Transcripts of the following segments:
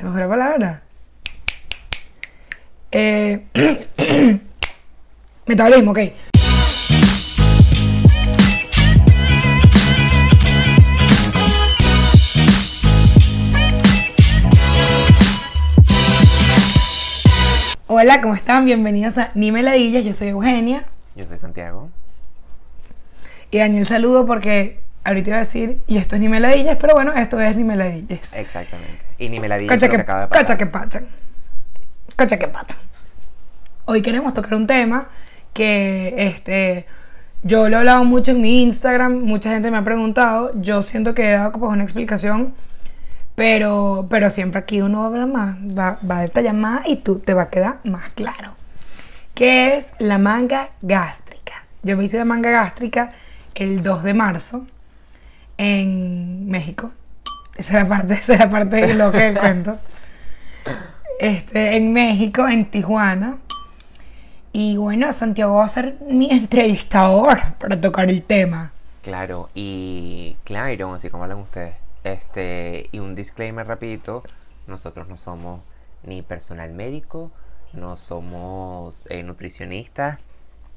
¿Se me fue la palabra? Eh, metabolismo, ok. Hola, ¿cómo están? Bienvenidos a Ni Meladillas. Yo soy Eugenia. Yo soy Santiago. Y Daniel saludo porque ahorita iba a decir, y esto es Ni Meladillas, pero bueno, esto es Ni Meladillas. Exactamente. Y ni me la Cacha que, que acaba de pasar. cacha que pachan. Cacha que pachan. Hoy queremos tocar un tema que este, yo lo he hablado mucho en mi Instagram, mucha gente me ha preguntado, yo siento que he dado pues, una explicación, pero, pero siempre aquí uno va a hablar más, va, va a detallar más y tú te va a quedar más claro. ¿Qué es la manga gástrica? Yo me hice la manga gástrica el 2 de marzo en México. Esa es la parte, esa es la parte de lo que cuento. Este, en México, en Tijuana. Y bueno, Santiago va a ser mi entrevistador para tocar el tema. Claro, y claro, así como hablan ustedes. Este, y un disclaimer rapidito, nosotros no somos ni personal médico, no somos eh, nutricionistas,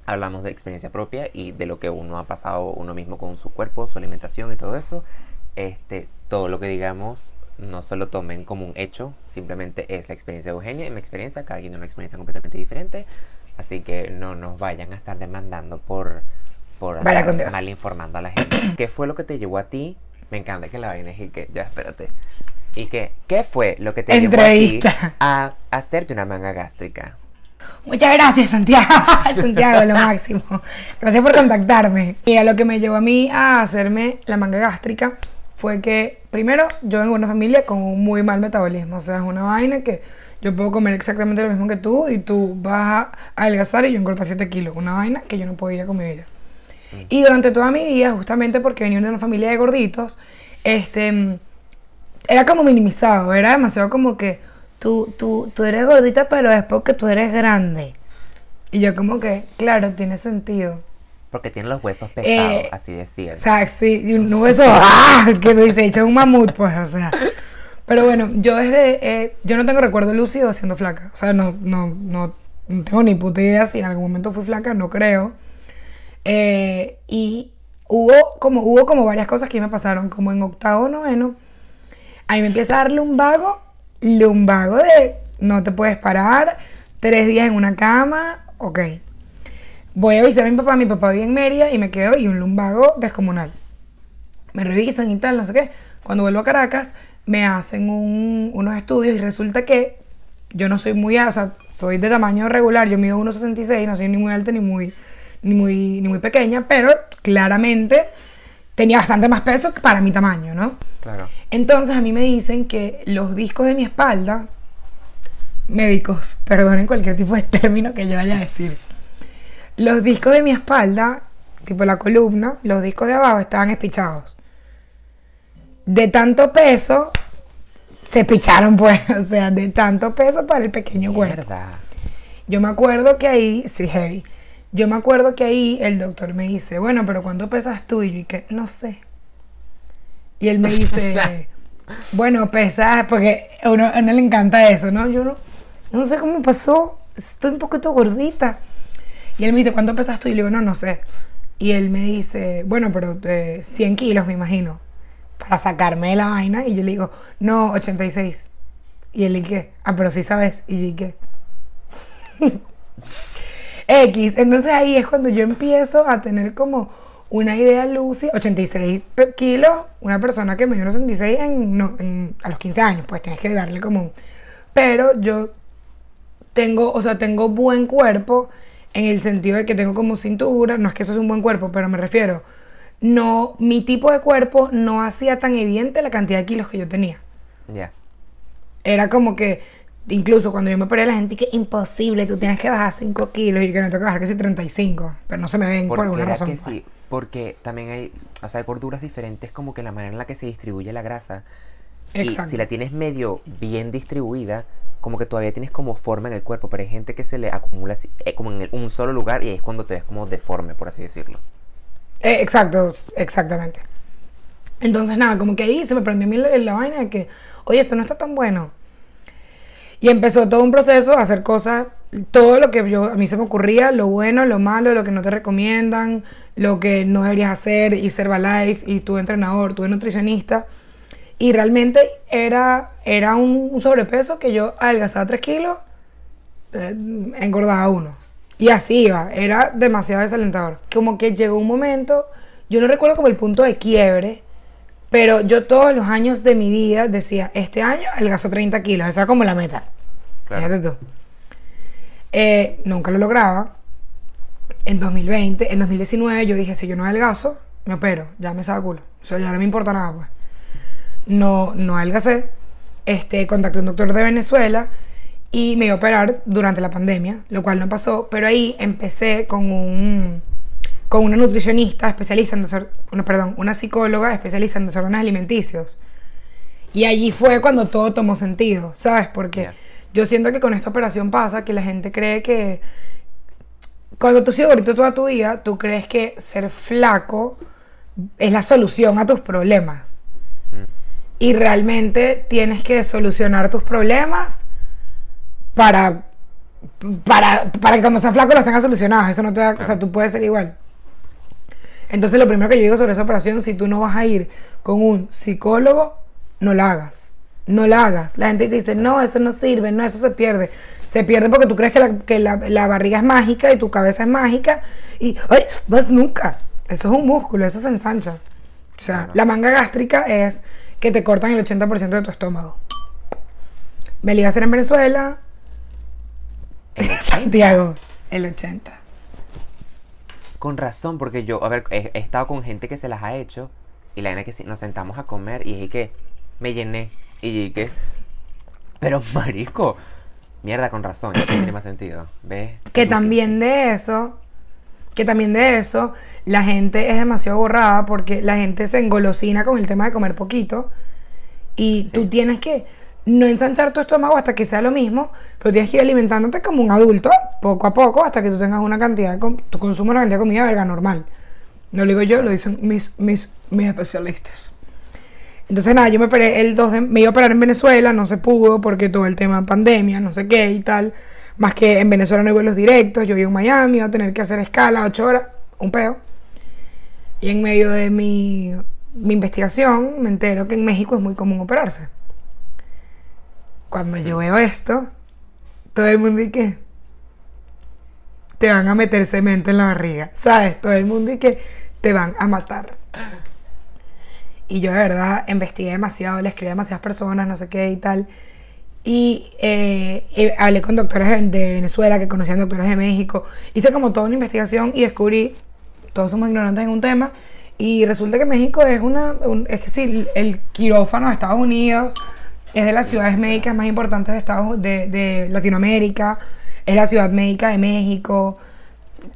hablamos de experiencia propia y de lo que uno ha pasado uno mismo con su cuerpo, su alimentación y todo eso. Este, todo lo que digamos no se lo tomen como un hecho, simplemente es la experiencia de Eugenia y mi experiencia, cada quien tiene una experiencia completamente diferente, así que no nos vayan a estar demandando por, por Vaya andar mal informando a la gente. ¿Qué fue lo que te llevó a ti? Me encanta que la vaina es y que, ya espérate. ¿Y qué? ¿Qué fue lo que te llevó a ti Entrevista. a hacerte una manga gástrica? Muchas gracias, Santiago. Santiago, lo máximo. Gracias por contactarme. Mira, lo que me llevó a mí a hacerme la manga gástrica fue que, primero, yo vengo de una familia con un muy mal metabolismo. O sea, es una vaina que yo puedo comer exactamente lo mismo que tú y tú vas a adelgazar y yo engordar 7 kilos. Una vaina que yo no podía con mi vida. Y durante toda mi vida, justamente porque venía de una familia de gorditos, este, era como minimizado, era demasiado como que tú, tú, tú eres gordita, pero es porque tú eres grande. Y yo como que, claro, tiene sentido. Porque tiene los huesos pesados, Eh, así decía. O sea, sí, y un hueso, ¡ah! que tú dices, hecho un mamut, pues, o sea. Pero bueno, yo desde, eh, yo no tengo recuerdo lúcido siendo flaca. O sea, no, no, no, no tengo ni puta idea si en algún momento fui flaca, no creo. Eh, y hubo como, hubo como varias cosas que me pasaron, como en octavo, noveno. Ahí me empieza a dar lumbago, lumbago de no te puedes parar, tres días en una cama, ok. Voy a visitar a mi papá, mi papá vive en Mérida y me quedo y un lumbago descomunal. Me revisan y tal, no sé qué. Cuando vuelvo a Caracas, me hacen un- unos estudios y resulta que yo no soy muy, o sea, soy de tamaño regular, yo mido 1,66, no soy ni muy alta ni muy, ni muy, ni muy pequeña, pero claramente tenía bastante más peso que para mi tamaño, ¿no? Claro. Entonces a mí me dicen que los discos de mi espalda, médicos, perdonen cualquier tipo de término que yo vaya a decir, los discos de mi espalda, tipo la columna, los discos de abajo estaban espichados. De tanto peso, se picharon pues, o sea, de tanto peso para el pequeño cuerpo. Yo me acuerdo que ahí, sí, heavy. Yo me acuerdo que ahí el doctor me dice, bueno, pero ¿cuánto pesas tú? Y yo, que, no sé. Y él me dice, bueno, pesas, porque a uno, a uno le encanta eso, ¿no? Yo no, no sé cómo pasó, estoy un poquito gordita. Y él me dice, ¿cuánto pesas tú? Y le digo, no, no sé. Y él me dice, bueno, pero eh, 100 kilos, me imagino, para sacarme de la vaina. Y yo le digo, no, 86. Y él, ¿y qué? Ah, pero sí sabes. Y yo, ¿y qué? X. Entonces ahí es cuando yo empiezo a tener como una idea lúcida. 86 pe- kilos, una persona que me dio 86 en, no, en- a los 15 años, pues tienes que darle como un... Pero yo tengo, o sea, tengo buen cuerpo en el sentido de que tengo como cintura, no es que eso es un buen cuerpo, pero me refiero, no, mi tipo de cuerpo no hacía tan evidente la cantidad de kilos que yo tenía. Ya. Era como que, incluso cuando yo me operé, la gente que imposible, tú tienes que bajar 5 kilos y que no tengo que bajar casi 35, pero no se me ven por alguna razón. que sí, porque también hay, o sea, hay gorduras diferentes como que la manera en la que se distribuye la grasa. Y Exacto. si la tienes medio bien distribuida, como que todavía tienes como forma en el cuerpo, pero hay gente que se le acumula así, eh, como en el- un solo lugar y ahí es cuando te ves como deforme, por así decirlo. Eh, exacto, exactamente. Entonces, nada, como que ahí se me prendió a mí la, la vaina de que, oye, esto no está tan bueno. Y empezó todo un proceso a hacer cosas, todo lo que yo, a mí se me ocurría, lo bueno, lo malo, lo que no te recomiendan, lo que no deberías hacer, y ser Herbalife, y tu entrenador, tu nutricionista. Y realmente era, era un, sobrepeso que yo adelgazaba 3 kilos, eh, engordaba uno. Y así iba, era demasiado desalentador. Como que llegó un momento, yo no recuerdo como el punto de quiebre, pero yo todos los años de mi vida decía, este año adelgazo 30 kilos, esa era como la meta. Fíjate tú. Eh, nunca lo lograba. En 2020, en 2019 yo dije, si yo no adelgazo, me opero, ya me saco culo. Eso ya no me importa nada, pues no, no adelgacé. Este, contacté a un doctor de Venezuela y me iba a operar durante la pandemia, lo cual no pasó, pero ahí empecé con un con una nutricionista especialista en una, perdón, una psicóloga especialista en desórdenes alimenticios. Y allí fue cuando todo tomó sentido, ¿sabes? Porque yo siento que con esta operación pasa que la gente cree que cuando tú sigues gordito toda tu vida, tú crees que ser flaco es la solución a tus problemas y realmente tienes que solucionar tus problemas para, para, para que cuando seas flaco los tengas solucionados. Eso no te da, o sea, tú puedes ser igual. Entonces lo primero que yo digo sobre esa operación, si tú no vas a ir con un psicólogo, no la hagas. No la hagas. La gente te dice, no, eso no sirve, no, eso se pierde. Se pierde porque tú crees que la, que la, barriga es mágica y tu cabeza es mágica y, ay, pues nunca. Eso es un músculo, eso se ensancha. O sea, la manga gástrica es que te cortan el 80% de tu estómago. Me iba a hacer en Venezuela. ¿El Santiago, el 80. Con razón, porque yo, a ver, he, estado con gente que se las ha hecho y la verdad que nos sentamos a comer y dije que me llené y que, pero marisco, mierda, con razón, ya tiene más sentido, ¿ves? Que también de eso que también de eso la gente es demasiado borrada porque la gente se engolosina con el tema de comer poquito y tú tienes que no ensanchar tu estómago hasta que sea lo mismo, pero tienes que ir alimentándote como un adulto poco a poco hasta que tú tengas una cantidad, de tú consumas una cantidad de comida verga normal. No lo digo yo, lo dicen mis, mis, mis especialistas. Entonces nada, yo me operé el 2 de, me iba a operar en Venezuela, no se pudo porque todo el tema de pandemia, no sé qué y tal. Más que en Venezuela no hay vuelos directos, yo vivo en Miami, iba a tener que hacer escala, ocho horas, un peo. Y en medio de mi, investigación me entero que en México es muy común operarse. Cuando yo veo esto, todo el mundo dice te van a meter cemento en la barriga, ¿sabes? Todo el mundo dice te van a matar. Y yo de verdad investigué demasiado, le escribí a demasiadas personas, no sé qué y tal. Y eh, eh, hablé con doctores de Venezuela que conocían doctores de México. Hice como toda una investigación y descubrí, todos somos ignorantes en un tema, y resulta que México es una, es que sí, el quirófano de Estados Unidos es de las ciudades médicas más importantes de, Estados, de, de Latinoamérica, es la ciudad médica de México,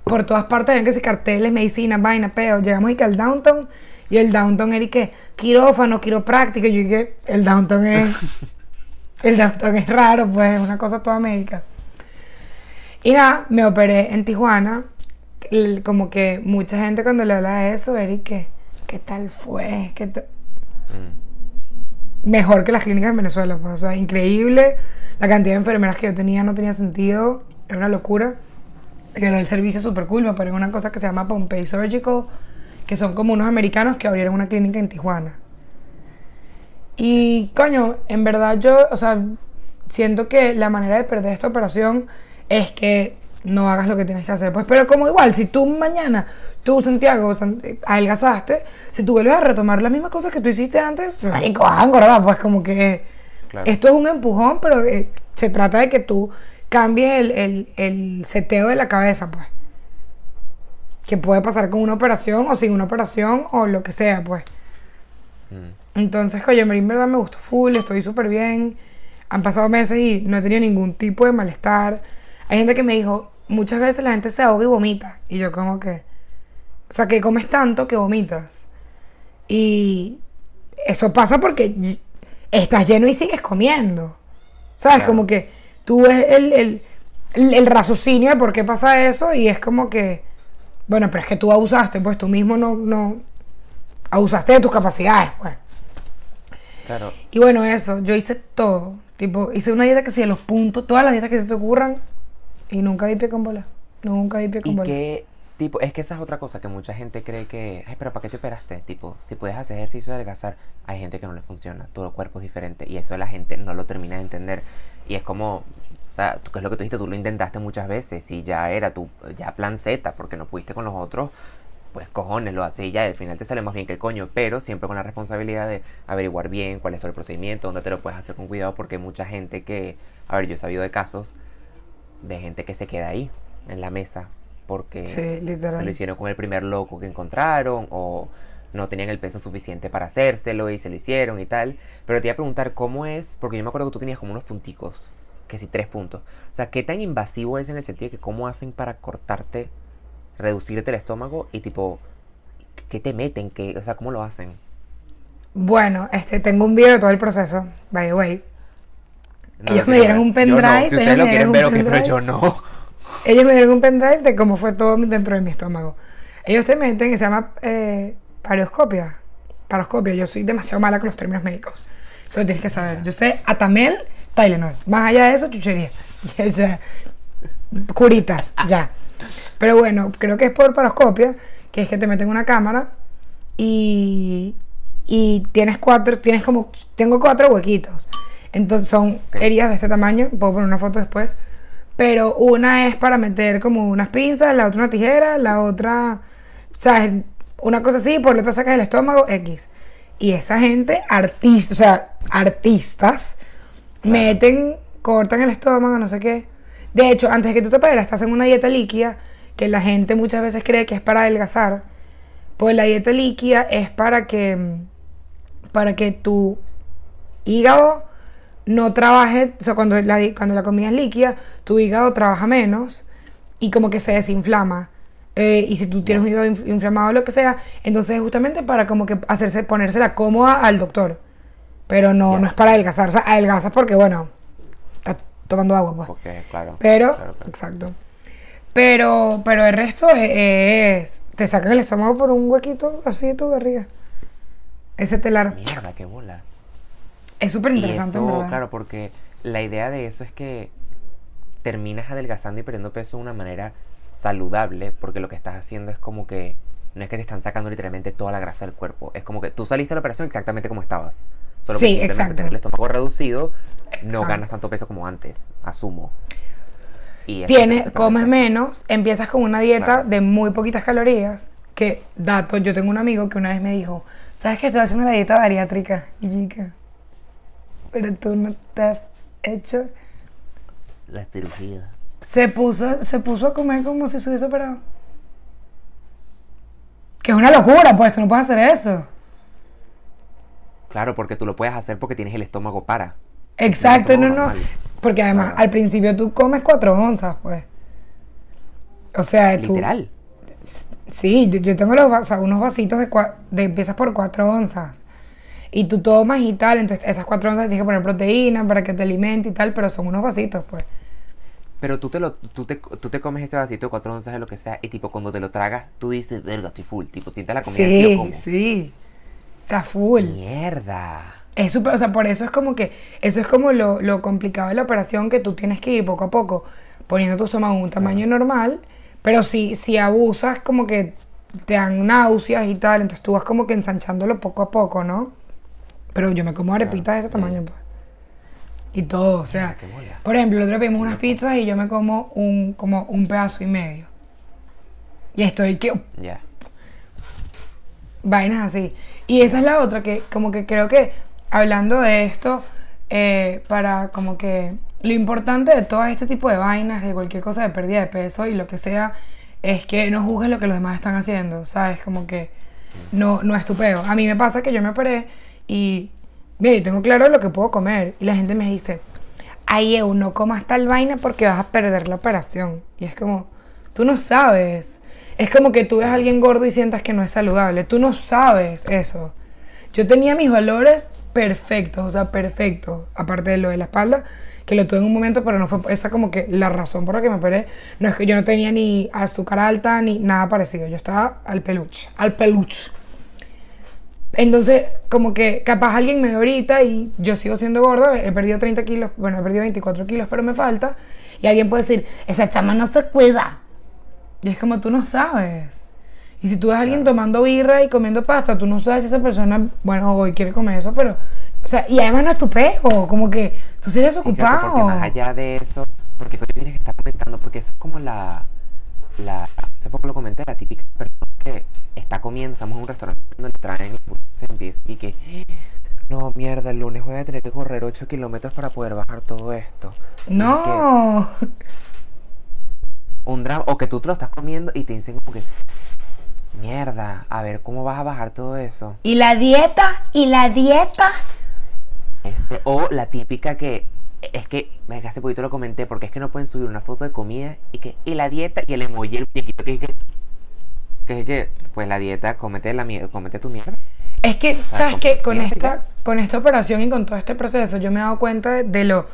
por todas partes ven que si carteles, medicina, vaina, pero llegamos y que al downtown, y el downtown era y que quirófano, quiropráctica, y yo dije, el downtown es... El downtown es raro, pues es una cosa toda médica. Y nada, me operé en Tijuana. Como que mucha gente cuando le habla de eso, Eric, ¿qué, qué tal fue? ¿Qué mm. Mejor que las clínicas en Venezuela, pues, o sea, increíble. La cantidad de enfermeras que yo tenía no tenía sentido, era una locura. Era el servicio súper cool, me operé una cosa que se llama Pompey Surgical, que son como unos americanos que abrieron una clínica en Tijuana. Y coño, en verdad yo, o sea, siento que la manera de perder esta operación es que no hagas lo que tienes que hacer. Pues, pero como igual, si tú mañana, tú, Santiago, adelgazaste, si tú vuelves a retomar las mismas cosas que tú hiciste antes, marico, ¿verdad? Pues como que esto es un empujón, pero eh, se trata de que tú cambies el, el, seteo de la cabeza, pues. Que puede pasar con una operación o sin una operación o lo que sea, pues. Mm. Entonces, oye, en verdad me gustó full, estoy súper bien. Han pasado meses y no he tenido ningún tipo de malestar. Hay gente que me dijo, muchas veces la gente se ahoga y vomita. Y yo como que, o sea, que comes tanto que vomitas. Y eso pasa porque estás lleno y sigues comiendo. ¿Sabes? Como que tú ves el, el, raciocinio de por qué pasa eso y es como que, bueno, pero es que tú abusaste, pues tú mismo no, no abusaste de tus capacidades, pues. Claro. Y bueno, eso, yo hice todo. Tipo, hice una dieta que sí, de los puntos, todas las dietas que se te ocurran, y nunca di pie con bola. Nunca di pie con Y bola. que, tipo, es que esa es otra cosa que mucha gente cree que, ay, pero ¿para qué te operaste? Tipo, si puedes hacer ejercicio de adelgazar, hay gente que no le funciona, todo el cuerpo es diferente y eso la gente no lo termina de entender. Y es como, o sea, ¿qué es lo que tú dijiste? Tú lo intentaste muchas veces y ya era tu, ya plan Z, porque no pudiste con los otros, pues cojones, lo haces y ya, al final te sale más bien que el coño, pero siempre con la responsabilidad de averiguar bien cuál es todo el procedimiento, dónde te lo puedes hacer con cuidado, porque hay mucha gente que, a ver, yo he sabido de casos de gente que se queda ahí, en la mesa, porque Sí, se lo hicieron con el primer loco que encontraron o no tenían el peso suficiente para hacérselo y se lo hicieron y tal. Pero te iba a preguntar cómo es, porque yo me acuerdo que tú tenías como unos punticos, que sí, tres puntos. O sea, ¿qué tan invasivo es en el sentido de que cómo hacen para cortarte, reducirte el estómago y tipo, ¿qué te meten? ¿Qué, o sea, ¿cómo lo hacen? Bueno, este, tengo un video de todo el proceso, by the way. No, Ellos lo me dieron un pendrive, no, Si ustedes lo quieren ver, pero yo no. Ellos me dieron un pendrive de cómo fue todo dentro de mi estómago. Ellos te meten, que se llama eh, paroscopia. Paroscopia. Yo soy demasiado mala con los términos médicos. Eso lo tienes que saber. Yo sé Atamel, Tylenol. Más allá de eso, chuchería. O sea, curitas, ya. Pero bueno, creo que es por paroscopia, que es que te meten una cámara y, y tienes cuatro, tienes como, tengo cuatro huequitos. Entonces son heridas de este tamaño, puedo poner una foto después. Pero una es para meter como unas pinzas, la otra una tijera, la otra, ¿sabes? Una cosa así, por la otra sacas el estómago, X. Y esa gente, artistas, o sea, artistas, Claro. meten, cortan el estómago, no sé qué. De hecho, antes de que tú te operas, estás en una dieta líquida que la gente muchas veces cree que es para adelgazar. Pues la dieta líquida es para que, para que tu hígado no trabaje, o sea, cuando la, cuando la comida es líquida, tu hígado trabaja menos y como que se desinflama. Eh, y si tú tienes un hígado inf- inflamado o lo que sea, entonces es justamente para como que hacerse, ponérsela cómoda al doctor. Pero no, no es para adelgazar. O sea, adelgazas porque, bueno, estás tomando agua, pues. Porque, claro. Pero, claro, claro. exacto. Pero, pero el resto e- es, te sacan el estómago por un huequito así de tu barriga. Ese telar. Mierda, qué bolas. Es súper interesante, claro, porque la idea de eso es que terminas adelgazando y perdiendo peso de una manera saludable, porque lo que estás haciendo es como que no es que te están sacando literalmente toda la grasa del cuerpo, es como que tú saliste de la operación exactamente como estabas. Solo que Sí, simplemente exacto. tener el estómago reducido, no ganas tanto peso como antes, asumo. Y Tienes, comes peso. menos, empiezas con una dieta Claro. de muy poquitas calorías. Que, dato, yo tengo un amigo que una vez me dijo, ¿sabes que estoy haciendo la dieta bariátrica? Y chica, pero tú no te has hecho... La cirugía. Se puso, se puso a comer como si se hubiese operado. Que es una locura, pues, tú no puedes hacer eso. Claro, porque tú lo puedes hacer porque tienes el estómago para. Exacto, no, estómago no. normal. Porque además, Claro. al principio tú comes cuatro onzas, pues. O sea, tú... Literal. Sí, yo, yo tengo los, o sea, unos vasitos de, de empiezas por 4 onzas. Y tú tomas y tal, entonces esas 4 onzas tienes que poner proteína para que te alimente y tal, pero son unos vasitos, pues. Pero tú te, lo, tú, te, tú te comes ese vasito de cuatro onzas de lo que sea y tipo cuando te lo tragas, tú dices, verga, estoy full. Tipo, sientes la comida Sí, lo como. sí. Está full. Mierda. Es súper, o sea, por eso es como que, eso es como lo, lo complicado de la operación, que tú tienes que ir poco a poco poniendo tu estómago en un tamaño normal, pero si, si abusas, como que te dan náuseas y tal, entonces tú vas como que ensanchándolo poco a poco, ¿no? Pero yo me como arepitas de ese tamaño, pues. Y todo, o sea, por ejemplo, el otro día pedimos unas pizzas y yo me como un, como un pedazo y medio. Y estoy que, Ya. vainas así. Y esa es la otra que como que creo que hablando de esto, eh, para como que lo importante de todo este tipo de vainas, de cualquier cosa de pérdida de peso y lo que sea, es que no juzgues lo que los demás están haciendo, ¿sabes? Como que no, no es tu peo. A mí me pasa que yo me operé y, mira, yo tengo claro lo que puedo comer y la gente me dice, ay, Eu, no comas tal vaina porque vas a perder la operación. Y es como, tú no sabes. Es como que tú ves a alguien gordo y sientas que no es saludable. Tú no sabes eso. Yo tenía mis valores perfectos, o sea, perfectos. Aparte de lo de la espalda, que lo tuve en un momento, pero no fue esa como que la razón por la que me operé. No es que yo no tenía ni azúcar alta ni nada parecido. Yo estaba al peluche, al peluche. Entonces, como que capaz alguien me ve ahorita y yo sigo siendo gorda, he perdido 30 kilos, bueno, he perdido 24 kilos, pero me falta. Y alguien puede decir, esa chama no se cuida. Y es como tú no sabes. Y si tú ves a alguien tomando birra y comiendo pasta, tú no sabes si esa persona, bueno, hoy quiere comer eso, pero, o sea, y además no es tu pego, como que tú Sí, desocupado. cierto, porque más allá de eso, porque tienes que estar comentando, porque eso es como la, la, hace poco lo comenté, la típica persona que está comiendo, estamos en un restaurante, le traen y que, no, mierda, el lunes voy a tener que correr 8 kilómetros para poder bajar todo esto. Es no. que un drama, o que tú te lo estás comiendo y te dicen como que, mierda, a ver cómo vas a bajar todo eso. Y la dieta, y la dieta. O la típica que es que, venga, hace poquito lo comenté, porque es que no pueden subir una foto de comida y que, y la dieta y el emoji, el muñequito que es que, que es que, pues la dieta, comete la mierda, comete tu mierda. Es que, sea, ¿sabes qué? Con esta, con esta operación y con todo este proceso, yo me he dado cuenta de, de lo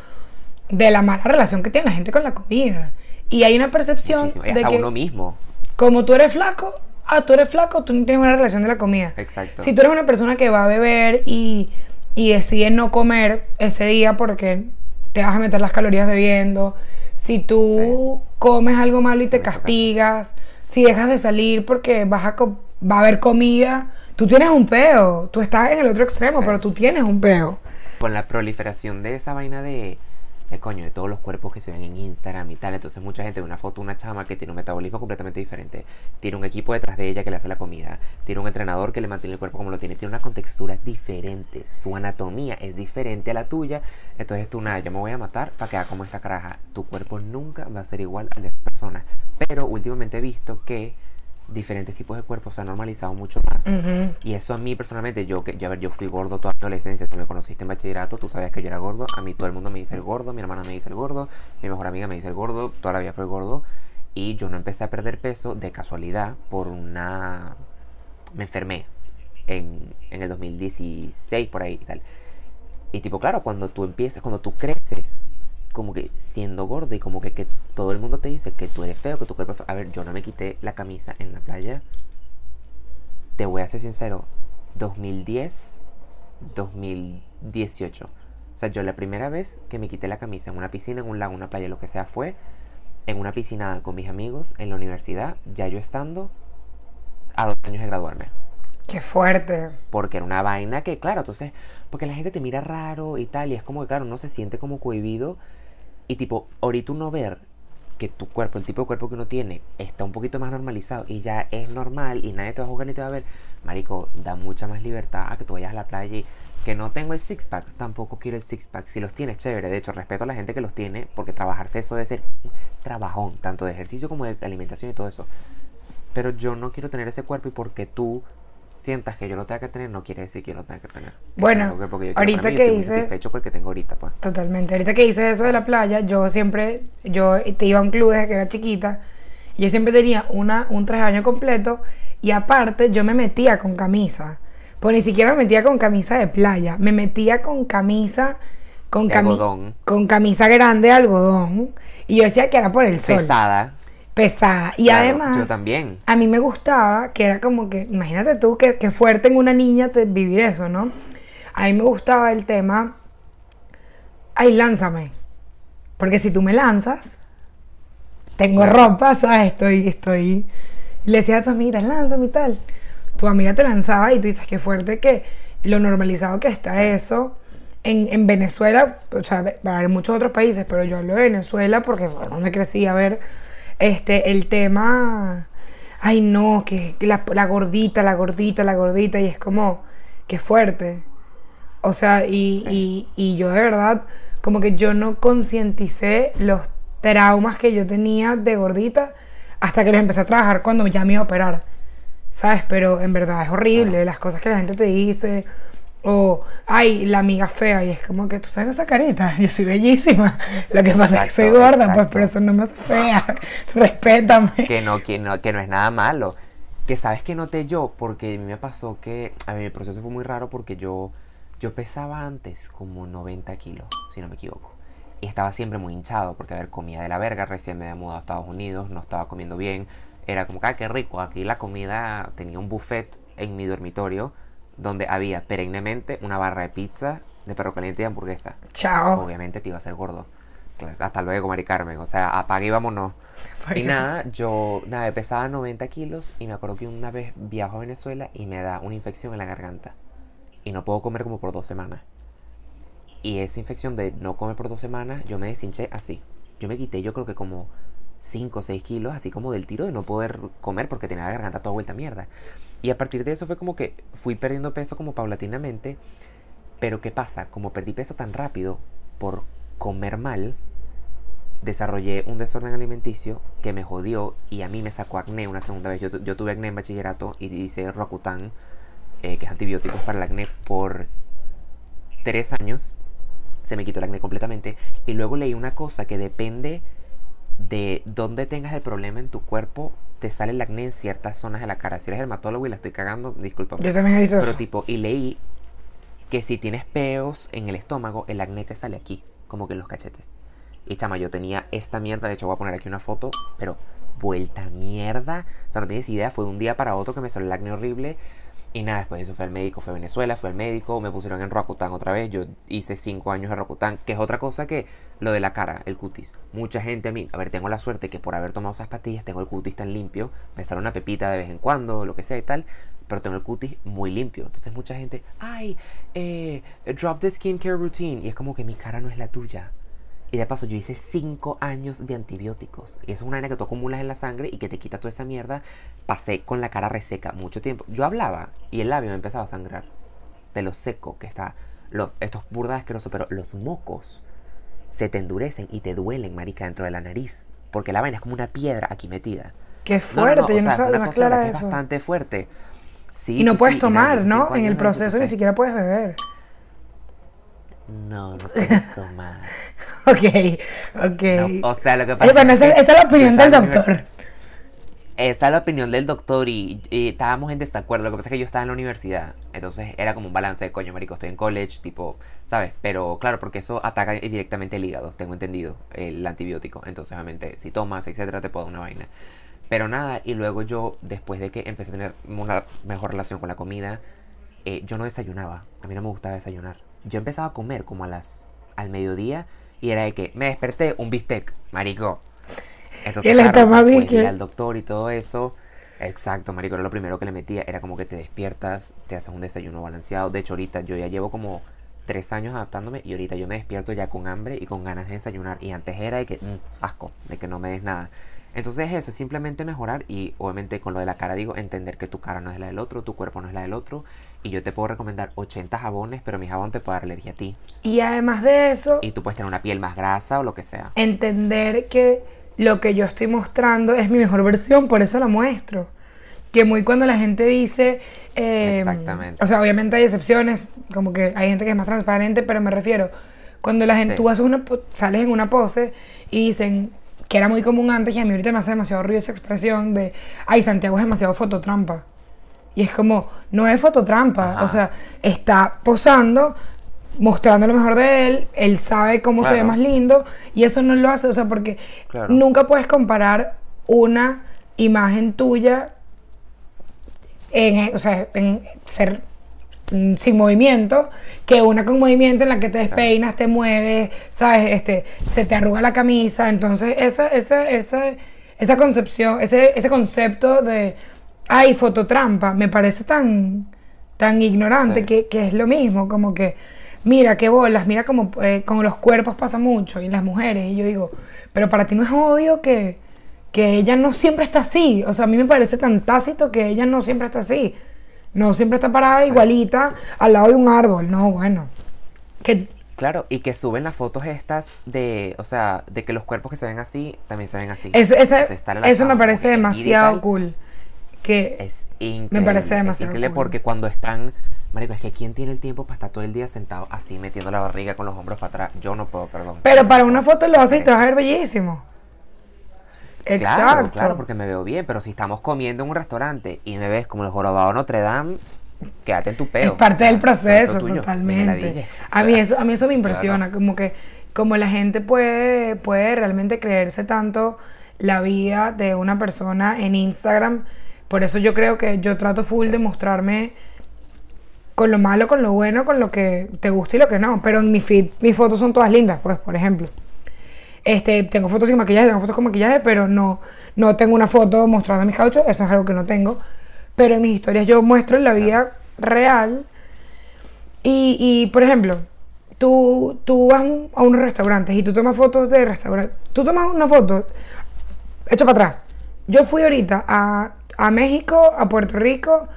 de la mala relación que tiene la gente con la comida. Y hay una percepción Muchísimo. Y de hasta que uno mismo. como tú eres flaco, ah, tú eres flaco, tú no tienes una relación de la comida. Exacto. Si tú eres una persona que va a beber y, y decide no comer ese día porque te vas a meter las calorías bebiendo, si tú comes algo malo y te castigas, si dejas de salir porque vas a va a haber comida, tú tienes un peo, tú estás en el otro extremo, Sí. pero tú tienes un peo. Con la proliferación de esa vaina de, de coño, de todos los cuerpos que se ven en Instagram y tal, entonces mucha gente ve una foto una chama que tiene un metabolismo completamente diferente, tiene un equipo detrás de ella que le hace la comida, tiene un entrenador que le mantiene el cuerpo como lo tiene, tiene una contextura diferente, su anatomía es diferente a la tuya, entonces tú nada, yo me voy a matar para quedar como esta caraja, tu cuerpo nunca va a ser igual al de esta persona, pero últimamente he visto que diferentes tipos de cuerpos se han normalizado mucho más. Ujú. Y eso a mí personalmente, yo que yo, a ver, yo fui gordo toda mi adolescencia, tú me conociste en bachillerato, tú sabías que yo era gordo, a mí todo el mundo me dice el gordo, mi hermana me dice el gordo, mi mejor amiga me dice el gordo, toda la vida fue gordo, y yo no empecé a perder peso de casualidad por una... me enfermé en, en el 2016 por ahí y tal. Y tipo, claro, cuando tú empiezas, cuando tú creces, como que siendo gordo y como que, que todo el mundo te dice que tú eres feo, que tu cuerpo es feo. A ver, yo no me quité la camisa en la playa. Te voy a ser sincero, 2010, 2018. O sea, yo la primera vez que me quité la camisa en una piscina, en un lago, en una playa, lo que sea, fue en una piscina con mis amigos en la universidad, ya yo estando a dos años de graduarme Qué fuerte. porque era una vaina que, claro, entonces, porque la gente te mira raro y tal, y es como que, claro, uno se siente como cohibido, y tipo, ahorita uno ver que tu cuerpo, el tipo de cuerpo que uno tiene, está un poquito más normalizado y ya es normal y nadie te va a juzgar ni te va a ver, marico, da mucha más libertad a que tú vayas a la playa y que no tengo el six pack, tampoco quiero el six pack, si los tienes, chévere, de hecho, respeto a la gente que los tiene, porque trabajarse eso debe ser un trabajón, tanto de ejercicio como de alimentación y todo eso, pero yo no quiero tener ese cuerpo y porque tú sientas que yo lo tenga que tener, no quiere decir que yo lo tenga que tener. Bueno, que yo quiero ahorita mí, que yo estoy dices- satisfecho con el que tengo ahorita, pues. Totalmente. Ahorita que hice eso de la playa, yo siempre, yo te iba a un club desde que era chiquita. Yo siempre tenía una, un traje de baño completo. Y aparte, yo me metía con camisa. Pues ni siquiera me metía con camisa de playa. Me metía con camisa. Con, cami- algodón. con camisa grande de algodón. Y yo decía que era por el sol. Pesada. Pesada. Y Claro, además. Yo también. A mí me gustaba que era como que, imagínate tú, que, que fuerte en una niña te- vivir eso, ¿no? A mí me gustaba el tema, ay, lánzame. Porque si tú me lanzas, tengo Claro. ropa, ¿sabes? Estoy, estoy... y Le decía a tu amiga, lánzame y tal. Tu amiga te lanzaba y tú dices, qué fuerte que lo normalizado que está Sí. eso. En, en Venezuela, o sea, en muchos otros países, pero yo hablo de Venezuela porque fue donde crecí a ver este, el tema, ay no, que, que la, la gordita, la gordita, la gordita, y es como, qué fuerte. O sea, y, Sí. y, y yo de verdad, como que yo no concienticé los traumas que yo tenía de gordita hasta que los empecé a trabajar cuando ya me iba a operar. ¿Sabes? Pero en verdad es horrible las cosas que la gente te dice. O, ay, la amiga fea. Y es como que tú sabes esa carita. Yo soy bellísima. Lo que pasa es que soy Exacto, gorda, pues, exacto. pero eso no me hace fea. Respétame. Que no, que no, que no es nada malo. Que sabes que noté yo, porque a mí me pasó que, a mí el proceso fue muy raro porque yo, yo pesaba antes como 90 kilos, si no me equivoco. Y estaba siempre muy hinchado porque, a ver, comía de la verga, recién me había mudado a Estados Unidos, no estaba comiendo bien. Era como que, ah, qué rico, aquí la comida tenía un buffet en mi dormitorio donde había perennemente una barra de pizza, de perro caliente y hamburguesa. Chao. Obviamente te iba a hacer gordo. Hasta luego, Mari Carmen. O sea, apague y vámonos. Y nada, yo nada, pesaba 90 kilos y me acuerdo que una vez viajo a Venezuela y me da una infección en la garganta. Y no puedo comer como por dos semanas. Y esa infección de no comer por dos semanas, yo me deshinché así. Yo me quité, yo creo que como 5 o 6 kilos, así como del tiro de no poder comer porque tenía la garganta toda vuelta mierda. Y a partir de eso fue como que fui perdiendo peso como paulatinamente. Pero ¿qué pasa? Como perdí peso tan rápido por comer mal, desarrollé un desorden alimenticio que me jodió y a mí me sacó acné una segunda vez. Yo, yo tuve acné en bachillerato y hice Roacutan, eh, que es antibióticos para el acné, por tres años. Se me quitó el acné completamente. Y luego leí una cosa que depende de dónde tengas el problema en tu cuerpo, te sale el acné en ciertas zonas de la cara. Si eres dermatólogo y la estoy cagando, discúlpame. Yo también he visto Pero eso. tipo, y leí que si tienes peos en el estómago, el acné te sale aquí, como que en los cachetes. Y chama, yo tenía esta mierda, de hecho voy a poner aquí una foto, pero vuelta mierda. O sea, no tienes idea, fue de un día para otro que me salió el acné horrible. Y nada, después de eso fue al médico, fue a Venezuela, fue al médico, me pusieron en Roacutan otra vez. Yo hice cinco años de Roacutan, que es otra cosa que lo de la cara, el cutis. Mucha gente a mí, a ver, tengo la suerte que por haber tomado esas pastillas tengo el cutis tan limpio, me sale una pepita de vez en cuando, lo que sea y tal, pero tengo el cutis muy limpio. Entonces mucha gente, ay, eh, drop the skincare routine. Y es como que mi cara no es la tuya. Y de paso, yo hice 5 años de antibióticos. Y eso es una vaina que tú acumulas en la sangre y que te quita toda esa mierda. Pasé con la cara reseca mucho tiempo. Yo hablaba y el labio me empezaba a sangrar. De lo seco que está. Lo, esto es burda asqueroso, pero los mocos se te endurecen y te duelen, marica, dentro de la nariz. Porque la vaina es como una piedra aquí metida. Qué No, no, no, fuerte, o yo no sea, es sabía una cosa que es bastante fuerte. Sí, Y no sí, puedes sí, tomar, ¿no? En el proceso ni siquiera puedes beber. No, no puedes tomar. Ok, ok. No, o sea, lo que pasa es esa, que esa es la opinión del doctor. Esa es la opinión del doctor y, y estábamos en desacuerdo. Lo que pasa es que yo estaba en la universidad. Entonces era como un balance de coño, marico, estoy en college, tipo, ¿sabes? Pero claro, porque eso ataca directamente el hígado, tengo entendido, el antibiótico. Entonces, obviamente, si tomas, etcétera, te puede dar una vaina. Pero nada, y luego yo, después de que empecé a tener una mejor relación con la comida, eh, yo no desayunaba. A mí no me gustaba desayunar. Yo empezaba a comer como a las al mediodía y era de que me desperté un bistec, marico. Entonces, el claro, estómago y después de ir que- al doctor y todo eso, exacto, marico, era lo primero que le metía, era como que te despiertas, te haces un desayuno balanceado. De hecho, ahorita yo ya llevo como tres años adaptándome y ahorita yo me despierto ya con hambre y con ganas de desayunar. Y antes era de que, mm, asco, de que no me des nada. Entonces eso es simplemente mejorar y obviamente con lo de la cara digo entender que tu cara no es la del otro, tu cuerpo no es la del otro y yo te puedo recomendar 80 jabones, pero mi jabón te puede dar alergia a ti Y además de eso, y tú puedes tener una piel más grasa o lo que sea. entender que lo que yo estoy mostrando es mi mejor versión, por eso la muestro. Que muy cuando la gente dice... eh, Exactamente. O sea, obviamente hay excepciones, como que hay gente que es más transparente, pero me refiero, cuando la gente, Sí. tú haces una, sales en una pose y dicen que era muy común antes y a mí ahorita me hace demasiado ruido esa expresión de, ay, Santiago es demasiado fototrampa. Y es como, no es fototrampa, Ajá. o sea, está posando, mostrando lo mejor de él, él sabe cómo se ve más lindo y eso no lo hace, o sea, porque Claro. nunca puedes comparar una imagen tuya en, o sea, en ser mm, sin movimiento que una con movimiento en la que te despeinas, te mueves, sabes, este, se te arruga la camisa, entonces esa, esa, esa, esa concepción, ese, ese concepto de ay, fototrampa, me parece tan, tan ignorante Sí. que, que es lo mismo, como que mira qué bolas, mira como eh, con los cuerpos pasa mucho y las mujeres, y yo digo, pero para ti no es obvio que, que ella no siempre está así, o sea, a mí me parece tan tácito que ella no siempre está así, no siempre está parada igualita al lado de un árbol, no, bueno, que Claro, y que suben las fotos estas de, o sea, de que los cuerpos que se ven así también se ven así. eso, esa- en la eso me parece demasiado cool, que Es increíble. parece es demasiado increíble cool. porque cuando están, marico, es que quién tiene el tiempo para estar todo el día sentado así metiendo la barriga con los hombros para atrás. Yo no puedo, perdón. Pero para una foto lo haces y te vas a ver bellísimo. Exacto. Claro, claro, porque me veo bien, pero si estamos comiendo en un restaurante y me ves como el jorobado de Notre Dame, quédate en tu peo. es parte del proceso, me totalmente. A mí eso, a mí eso me impresiona, como que como la gente puede, puede realmente creerse tanto la vida de una persona en Instagram. Por eso yo creo que yo trato full Sí. de mostrarme con lo malo, con lo bueno, con lo que te gusta y lo que no. Pero en mi feed, mis fotos son todas lindas, pues, por ejemplo. Este, tengo fotos sin maquillaje, tengo fotos con maquillaje, pero no, no tengo una foto mostrando mis cauchos, eso es algo que no tengo. Pero en mis historias yo muestro la vida real. Y, y, por ejemplo, tú, tú vas a un restaurante y tú tomas fotos de restaurante. Tú tomas una foto, hecho para atrás. Yo fui ahorita a, a México, a Puerto Rico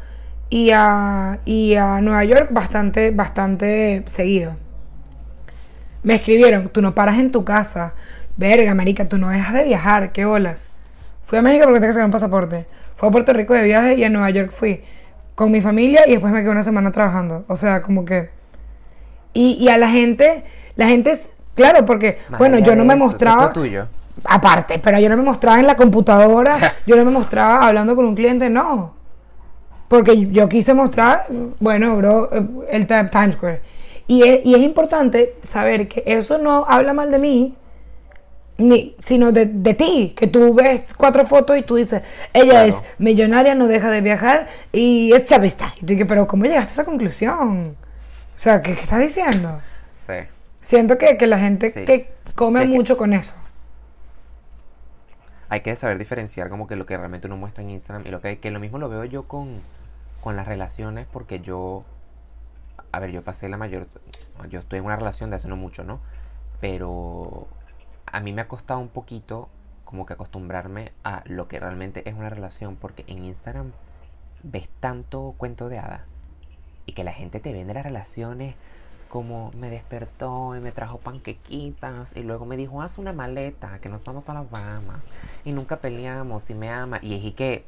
y a, y a Nueva York bastante, bastante seguido. Me escribieron, tú no paras en tu casa. Verga, marica, tú no dejas de viajar, qué olas. Fui a México porque tengo que sacar un pasaporte. Fui a Puerto Rico de viaje y a Nueva York fui con mi familia y después me quedé una semana trabajando. O sea, como que... Y, y a la gente, la gente es... Claro, porque, Más bueno, yo no me eso, eso es mostraba... tuyo. Aparte, pero yo no me mostraba en la computadora, yo no me mostraba hablando con un cliente, no. Porque yo quise mostrar, bueno, bro, el Ti- Times Square. Y es, y es importante saber que eso no habla mal de mí, ni, sino de, de ti, que tú ves cuatro fotos y tú dices, ella Claro. es millonaria, no deja de viajar y es chavista. Y tú dices, pero ¿cómo llegaste a esa conclusión? O sea, ¿qué, qué estás diciendo? Sí. Siento que, que la gente Sí. que come que- mucho con eso. Hay que saber diferenciar como que lo que realmente uno muestra en Instagram y lo que que lo mismo lo veo yo con, con las relaciones porque yo, a ver, yo pasé la mayor, yo estoy en una relación de hace no mucho, ¿no? Pero a mí me ha costado un poquito como que acostumbrarme a lo que realmente es una relación porque en Instagram ves tanto cuento de hada y que la gente te vende las relaciones como me despertó y me trajo panquequitas y luego me dijo haz una maleta que nos vamos a las Bahamas y nunca peleamos y me ama. Y y que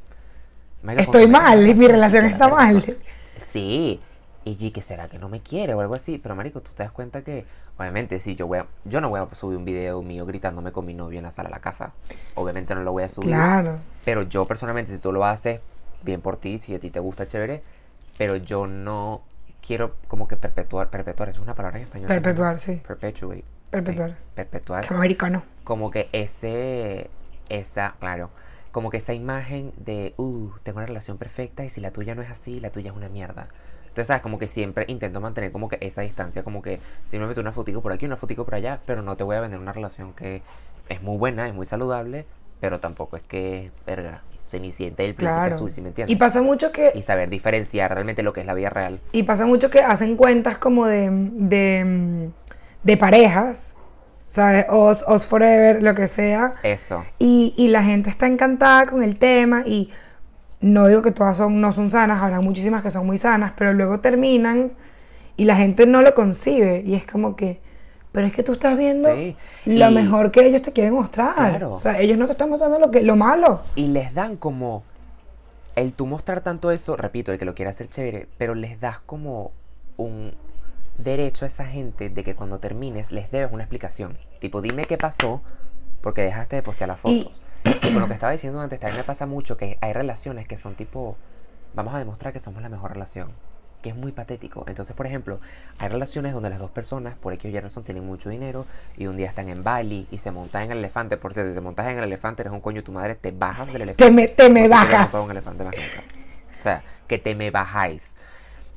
marico, Estoy mal y mi relación que la está mal. sí y yo, ¿y qué será que no me quiere o algo así. Pero marico tú te das cuenta que obviamente si yo voy a, yo no voy a subir un video mío gritándome con mi novio en la sala de la casa. Obviamente no lo voy a subir. Claro. pero yo personalmente, si tú lo haces, bien por ti, si a ti te gusta, chévere. Pero yo no quiero como que perpetuar, perpetuar, es una palabra en español. también, ¿no? Perpetuar, sí. Perpetuate. sí, Perpetuar. perpetuar. Que americano. Como que ese, esa, claro, como que esa imagen de, uh, tengo una relación perfecta y si la tuya no es así, la tuya es una mierda. Entonces, ¿sabes? Como que siempre intento mantener como que esa distancia, como que simplemente una fotico por aquí, una fotico por allá, pero no te voy a vender una relación que es muy buena, es muy saludable, pero tampoco es que, verga, Cenicienta y el príncipe Claro. azul, ¿sí me entiendes? Y pasa mucho que y saber diferenciar realmente lo que es la vida real. y pasa mucho que hacen cuentas como de de, de parejas, ¿sabes? Os, os forever, lo que sea. Eso. Y, y la gente está encantada con el tema y no digo que todas son, no son sanas, habrá muchísimas que son muy sanas, pero luego terminan y la gente no lo concibe y es como que, pero es que tú estás viendo Sí, lo y- mejor que ellos te quieren mostrar. Claro. O sea, ellos no te están mostrando lo, que, lo malo. Y les dan como. El tú mostrar tanto eso, repito, el que lo quiera hacer chévere, pero les das como un derecho a esa gente de que cuando termines les debes una explicación. Tipo, dime qué pasó porque dejaste de postear las Y- fotos. Y, con lo que estaba diciendo antes, también me pasa mucho que hay relaciones que son tipo, vamos a demostrar que somos la mejor relación. Que es muy patético. Entonces, por ejemplo, hay relaciones donde las dos personas, por X o Y razón, tienen mucho dinero y un día están en Bali y se montan en el elefante. Por cierto, si te montas en el elefante, eres un coño tu madre, te bajas del elefante. Te me, te me te bajas. un elefante más nunca. O sea, que te me bajáis.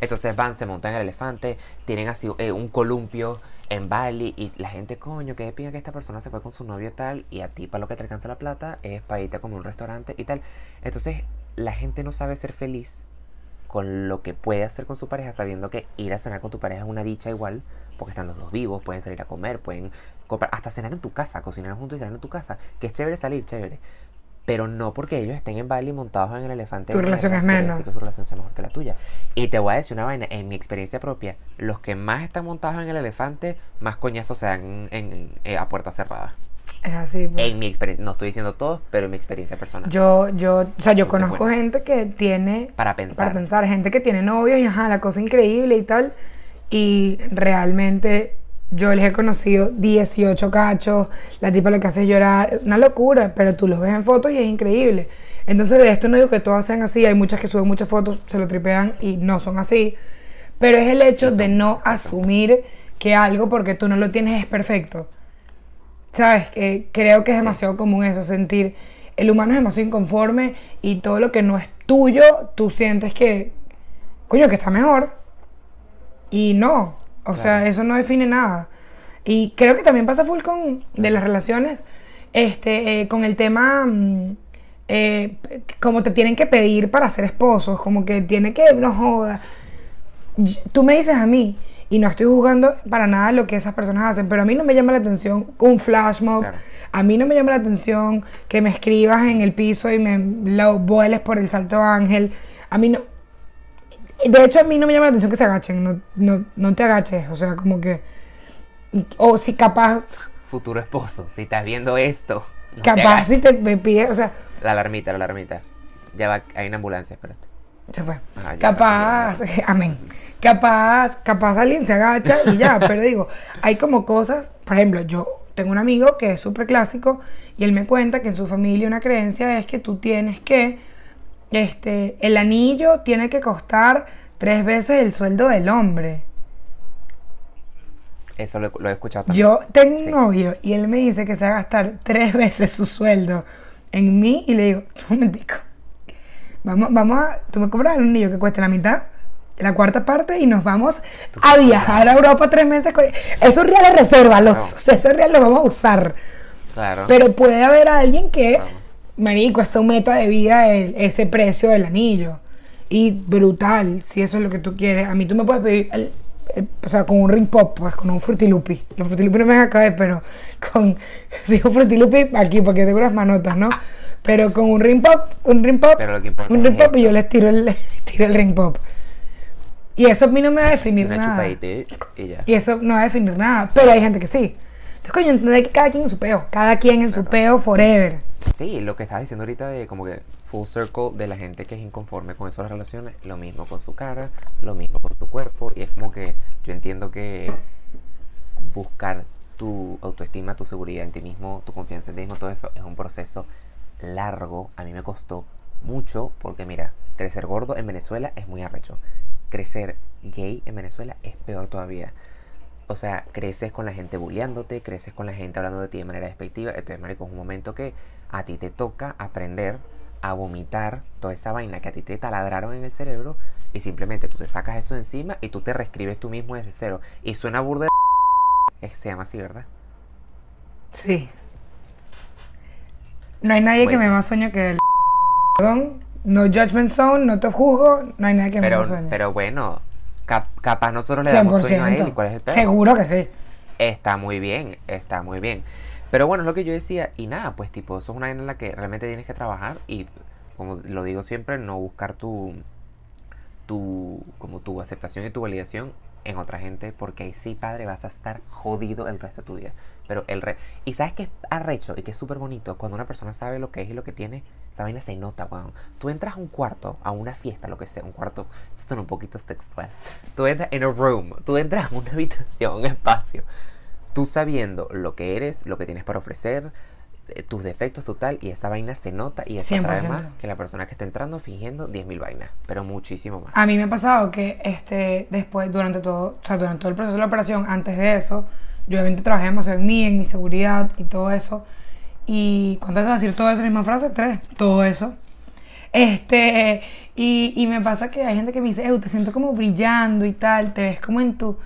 Entonces van, se montan en el elefante, tienen así eh, un columpio en Bali y la gente, coño, que pinga que esta persona se fue con su novio y tal, y a ti para lo que te alcanza la plata es para irte a comer un restaurante y tal. Entonces la gente no sabe ser feliz con lo que puede hacer con su pareja, sabiendo que ir a cenar con tu pareja es una dicha igual, porque están los dos vivos, pueden salir a comer, pueden comprar, hasta cenar en tu casa, cocinar juntos y cenar en tu casa, que es chévere salir, chévere. Pero no porque ellos estén en Bali montados en el elefante. Tu de relación es decir menos. que su relación sea mejor que la tuya. Y te voy a decir una vaina, en mi experiencia propia, los que más están montados en el elefante, más coñazos se dan en, en- eh, a puerta cerrada. Es así. pues. En mi experiencia, no estoy diciendo todos, pero en mi experiencia personal. Yo, yo, o sea, yo Entonces, conozco bueno. gente que tiene, para pensar. para pensar, gente que tiene novios y ajá, la cosa increíble y tal. Y realmente yo les he conocido 18 cachos, la tipa lo que hace es llorar, una locura, pero tú los ves en fotos y es increíble. Entonces de esto no digo que todas sean así, hay muchas que suben muchas fotos, se lo tripean y no son así. Pero es el hecho No de no asumir que algo porque tú no lo tienes es perfecto. ¿Sabes? Que creo que es Sí. demasiado común eso, sentir. El humano es demasiado inconforme y todo lo que no es tuyo, tú sientes que. Coño, que está mejor. Y no, o sea, eso no define nada. Y creo que también pasa full con de las relaciones, este, eh, con el tema mm, eh, como te tienen que pedir para ser esposos, como que tiene que, no joda. Tú me dices a mí, y no estoy juzgando para nada lo que esas personas hacen, pero a mí no me llama la atención un flash mob, Claro. a mí no me llama la atención que me escribas en el piso y me lo vueles por el salto ángel, a mí no, de hecho, a mí no me llama la atención que se agachen. No, no, no te agaches. O sea, como que. O si capaz. Futuro esposo, si estás viendo esto. no Capaz si te me pide. O sea, La alarmita, la alarmita. Ya va, hay una ambulancia, espérate. Se fue. Ya, capaz. ya, Amén. Capaz, capaz alguien se agacha y ya. pero digo, hay como cosas. Por ejemplo, yo tengo un amigo que es súper clásico y él me cuenta que en su familia una creencia es que tú tienes que. Este, el anillo tiene que costar tres veces el sueldo del hombre. Eso lo, lo he escuchado también. Yo tengo un Sí. novio y él me dice que se va a gastar tres veces su sueldo en mí y le digo, un momentico, vamos, vamos a, tú me compras un anillo que cueste la mitad, la cuarta parte y nos vamos a viajar a Europa tres meses con... Esos reales resérvalos, No. o sea, esos reales los vamos a usar. Claro. Pero puede haber alguien que, Claro. marico, es su meta de vida el- ese precio del anillo. Y brutal, si eso es lo que tú quieres. A mí tú me puedes pedir, el- o sea, con un ring pop, pues con un frutilupi. Los frutilupi no me van a caer, pero con, sí, un frutilupi aquí, porque tengo unas manotas, ¿no? Pero con un ring pop, un ring pop, Pero lo que un es ring pop y yo les tiro el, tiro el ring pop. Y eso a mí no me va a definir una nada. chupadita y ya. Y eso no va a definir nada. Pero hay gente que sí. Entonces, coño, entender que cada quien en su peo. Cada quien en su peo forever. Sí, lo que estabas diciendo ahorita de como que full circle de la gente que es inconforme con las relaciones, lo mismo con su cara, lo mismo con su cuerpo, y es como que yo entiendo que buscar tu autoestima, tu seguridad en ti mismo, tu confianza en ti mismo, todo eso es un proceso largo. A mí me costó mucho porque mira, crecer gordo en Venezuela es muy arrecho. Crecer gay en Venezuela es peor todavía. O sea, creces con la gente bulleándote, creces con la gente hablando de ti de manera despectiva. Entonces, marico, es un momento que a ti te toca aprender a vomitar toda esa vaina que a ti te taladraron en el cerebro y simplemente tú te sacas eso de encima y tú te reescribes tú mismo desde cero. Y suena burda de... Se llama así, ¿verdad? Sí. No hay nadie que me más sueño que él. Perdón, no judgment zone, no te juzgo, no hay nadie que me Pero, más sueño. pero bueno, cap- capaz nosotros le damos sueño a él. ¿Y cuál es el peor? Seguro que sí. Está muy bien, está muy bien. Pero bueno, es lo que yo decía, y nada, pues tipo, eso es una en la que realmente tienes que trabajar y, como lo digo siempre, no buscar tu, tu, como tu aceptación y tu validación en otra gente, porque ahí sí, padre, vas a estar jodido el resto de tu vida. Pero el re... Y sabes que es arrecho y que es súper bonito cuando una persona sabe lo que es y lo que tiene, esa vaina se nota, weón. Tú entras a un cuarto, a una fiesta, lo que sea, un cuarto, esto suena un poquito sexual. Tú entras en a room, tú entras una habitación, un espacio, tú sabiendo lo que eres, lo que tienes para ofrecer, tus defectos total, y esa vaina se nota y eso atrae 100%. más que la persona que está entrando fingiendo 10.000 vainas, pero muchísimo más. A mí me ha pasado que este, después, durante todo, o sea, durante todo el proceso de la operación, antes de eso, yo obviamente trabajé demasiado en mí, en mi seguridad y todo eso. Y ¿cuántas veces decir todo eso en la misma frase? Tres. Todo eso. Este, y, y me pasa que hay gente que me dice, "Ew, te siento como brillando y tal, te ves como en tu...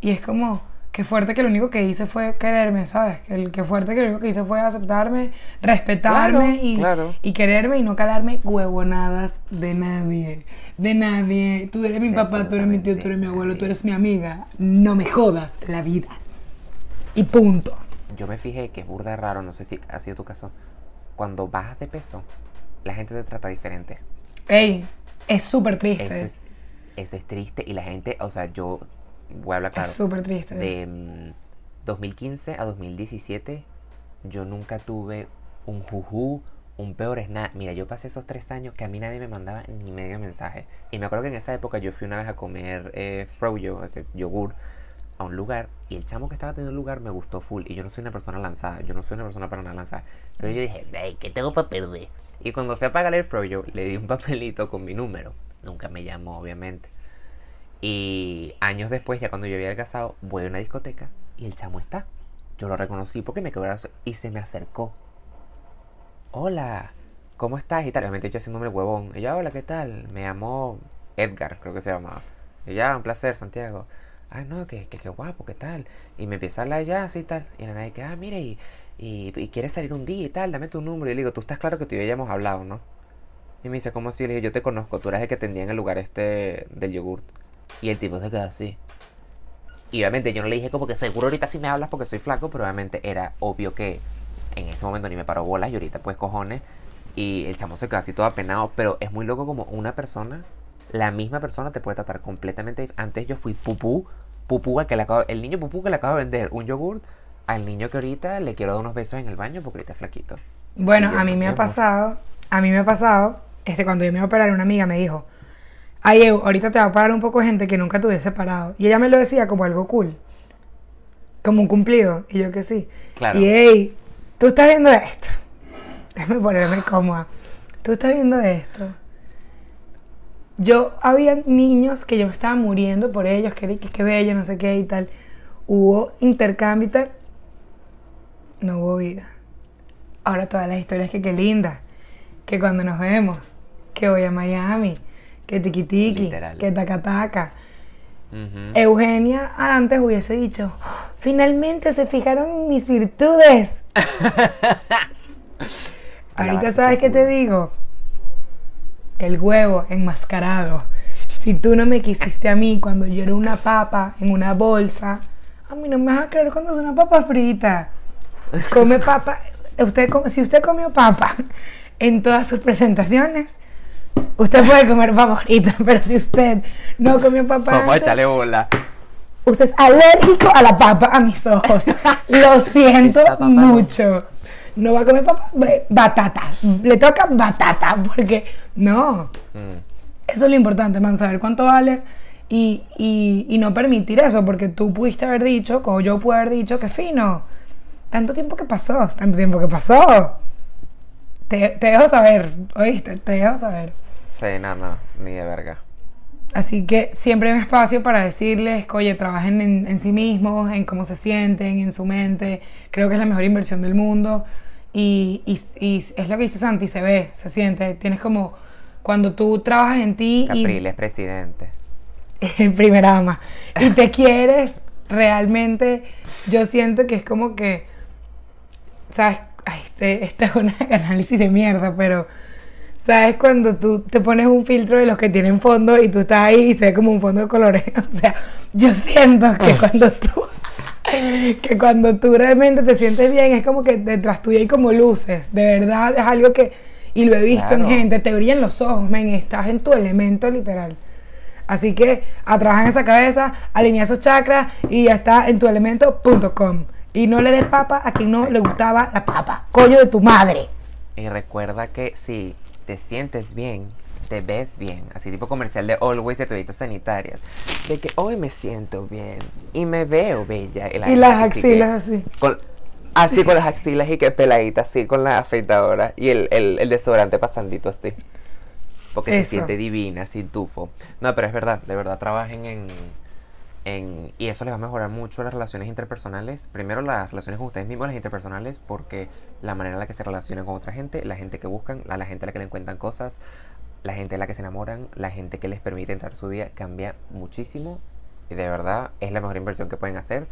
Y es como, qué fuerte que lo único que hice fue quererme, ¿sabes? Que fuerte que lo único que hice fue aceptarme, respetarme Claro, y, claro. y quererme y no calarme huevonadas de nadie. De nadie. Tú eres mi papá, tú eres mi tío, tú eres mi abuelo, tú eres mi amiga. No me jodas la vida. Y punto. Yo me fijé que es burda raro, no sé si ha sido tu caso, cuando bajas de peso, la gente te trata diferente. Ey, es súper triste. Eso es, eso es triste y la gente, o sea, yo voy a hablar claro. Es súper triste. de mm, 2015 a 2017 yo nunca tuve un juju, un peor es nada. Mira, yo pasé esos tres años que a mí nadie me mandaba ni medio mensaje. Y me acuerdo que en esa época yo fui una vez a comer eh, froyo, este, yogur, a un lugar y el chamo que estaba teniendo lugar me gustó full. Y yo no soy una persona lanzada, yo no soy una persona para nada lanzada. Pero yo dije, "Ey, ¿qué tengo para perder? Y cuando fui a pagar el froyo, le di un papelito con mi número. Nunca me llamó, obviamente. Y años después, ya cuando yo había adelgazado, voy a una discoteca y el chamo está. Yo lo reconocí porque me quedó brazo y se me acercó. Hola, ¿cómo estás? Y tal, obviamente yo haciéndome el huevón. Y yo, hola, ¿qué tal? Me llamó Edgar, creo que se llamaba. Y ya, un placer, Santiago. ah, no, que, que, que guapo, ¿qué tal? Y me empieza a hablar ya así y tal. Y la nadie que, ah, mire, y, y, y quieres salir un día y tal, dame tu número. Y le digo, tú estás claro que tú y yo ya hemos hablado, ¿no? Y me dice, ¿cómo así? Yo le dije, yo te conozco, tú eres el que tendía en el lugar este del yogurt. Y el tipo se queda así. Y obviamente yo no le dije como que seguro ahorita sí me hablas porque soy flaco, pero obviamente era obvio que en ese momento ni me paró bolas y ahorita pues cojones. Y el chamo se quedó así todo apenado, pero es muy loco como una persona, la misma persona te puede tratar completamente. Antes yo fui pupú, pupú al que le acabo, el niño pupú que le acabo de vender un yogurt al niño que ahorita le quiero dar unos besos en el baño porque ahorita es flaquito. Bueno, yo, a mí me ha pasado, a mí me ha pasado, este, cuando yo me iba a operar, una amiga me dijo, ay, ahorita te va a parar un poco de gente que nunca te hubiese parado. Y ella me lo decía como algo cool, como un cumplido. Y yo que sí. Claro. Y, hey, tú estás viendo esto. Déjame ponerme cómoda. Tú estás viendo esto. Yo, había niños que yo me estaba muriendo por ellos, que, que bello, no sé qué y tal. Hubo intercambio y tal. No hubo vida. Ahora todas las historias que qué linda. Que cuando nos vemos, que voy a Miami, que tiki tiki, Literal. que taca taca. Ujú. Eugenia antes hubiese dicho, "Oh, finalmente se fijaron en mis virtudes. Ahorita sabes qué te digo. El huevo enmascarado. Si tú no me quisiste a mí cuando yo era una papa en una bolsa, a mí no me vas a creer cuando es una papa frita. Come papa. Usted, si usted comió papa en todas sus presentaciones, usted puede comer papa frita, pero si usted no comió papa Vamos a echarle bola. usted es alérgico a la papa, a mis ojos. Lo siento no. mucho. No va a comer papa, ba- batata. Le toca batata, porque no. Mm. Eso es lo importante, man, saber cuánto vales y, y- y no permitir eso, porque tú pudiste haber dicho, como yo pude haber dicho, que fino. Tanto tiempo que pasó, tanto tiempo que pasó. Te, te dejo saber, oíste, te dejo saber. Sí, no, no, ni de verga. Así que siempre hay un espacio para decirles oye, trabajen en, en sí mismos, en cómo se sienten, en su mente. Creo que es la mejor inversión del mundo. Y, y- y es lo que dice Santi, se ve, se siente. Tienes como, cuando tú trabajas en ti y Capriles, presidente. el primer ama y te quieres realmente, yo siento que es como que, ¿sabes? Ay, este, este es un análisis de mierda, pero ¿sabes? Cuando tú te pones un filtro de los que tienen fondo y tú estás ahí y se ve como un fondo de colores. O sea, yo siento que cuando tú, que cuando tú realmente te sientes bien, es como que detrás tuyo hay como luces. De verdad, es algo que, y lo he visto Claro. en gente, te brillan los ojos, men, estás en tu elemento literal. Así que a trabajar en esa cabeza, alinea esos chakras y ya está en tu elemento.com. Y no le des papa a quien no le gustaba la papa. Coño de tu madre. Y recuerda que si te sientes bien, te ves bien. Así tipo comercial de Always de toallitas sanitarias. De que hoy me siento bien y me veo bella. la Y gente las axilas así. con- así con las axilas y que peladita, así con la afeitadora. Y el, el, el desodorante pasandito así. Porque se siente divina, sin tufo. No, pero es verdad, de verdad trabajen en, en... Y eso les va a mejorar mucho las relaciones interpersonales. Primero las relaciones con ustedes mismos, las interpersonales, porque la manera en la que se relacionan con otra gente, la gente que buscan, la, la gente a la que le encuentran cosas, la gente a la que se enamoran, la gente que les permite entrar a su vida, cambia muchísimo. Y de verdad es la mejor inversión que pueden hacer.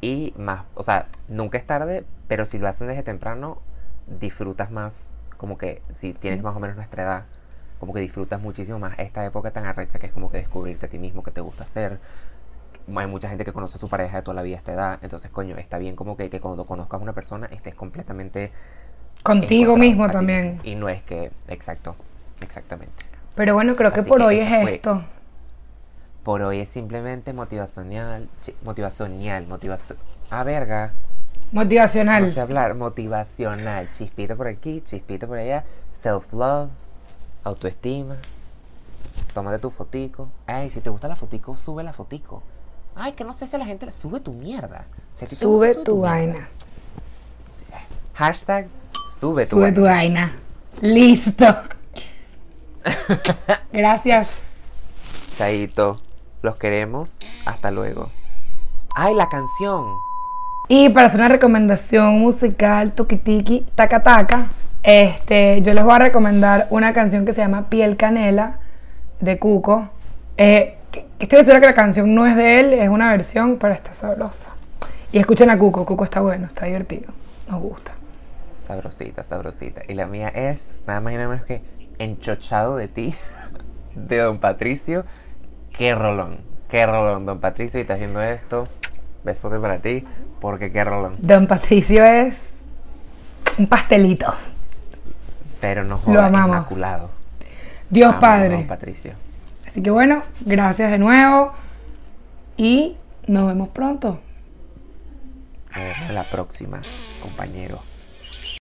Y más, o sea, nunca es tarde, pero si lo hacen desde temprano, disfrutas más, como que si tienes más o menos nuestra edad, como que disfrutas muchísimo más esta época tan arrecha que es como que descubrirte a ti mismo, que te gusta hacer. Hay mucha gente que conoce a su pareja de toda la vida a esta edad, entonces, coño, está bien como que, que cuando conozcas a una persona estés completamente Contigo mismo también. Y no es que, exacto, exactamente. Pero bueno, creo que por que hoy es fue- esto. Por hoy es simplemente motivacional, motivacional, motivación. Ah, verga. Motivacional. No sé hablar, motivacional. Chispito por aquí, chispito por allá. Self-love, autoestima. Tómate tu fotico. Ay, si te gusta la fotico, sube la fotico. Ay, que no sé si a la gente le sube tu mierda. Si Sube gusta, tu mierda. vaina. Hashtag, sube tu Sube tu vaina. vaina. Listo. Gracias. Chaito, los queremos. Hasta luego. Ay, la canción. Y para hacer una recomendación musical, tuki tiki, taca taca, este, yo les voy a recomendar una canción que se llama Piel Canela de Cuco. Eh, que- estoy segura que la canción no es de él, es una versión, pero está sabrosa. Y escuchen a Cuco, Cuco está bueno, está divertido, nos gusta. Sabrosita, sabrosita. Y la mía es nada más y nada menos que Enchochado de ti, de Don Patricio. Qué rolón, qué rolón, Don Patricio, y estás haciendo esto. Besote para ti, porque qué rolón. Don Patricio es un pastelito. Pero no Lo jodas, amamos. inmaculado. Dios Padre. Don Patricio. Así que bueno, gracias de nuevo y nos vemos pronto. Nos vemos la próxima, compañero.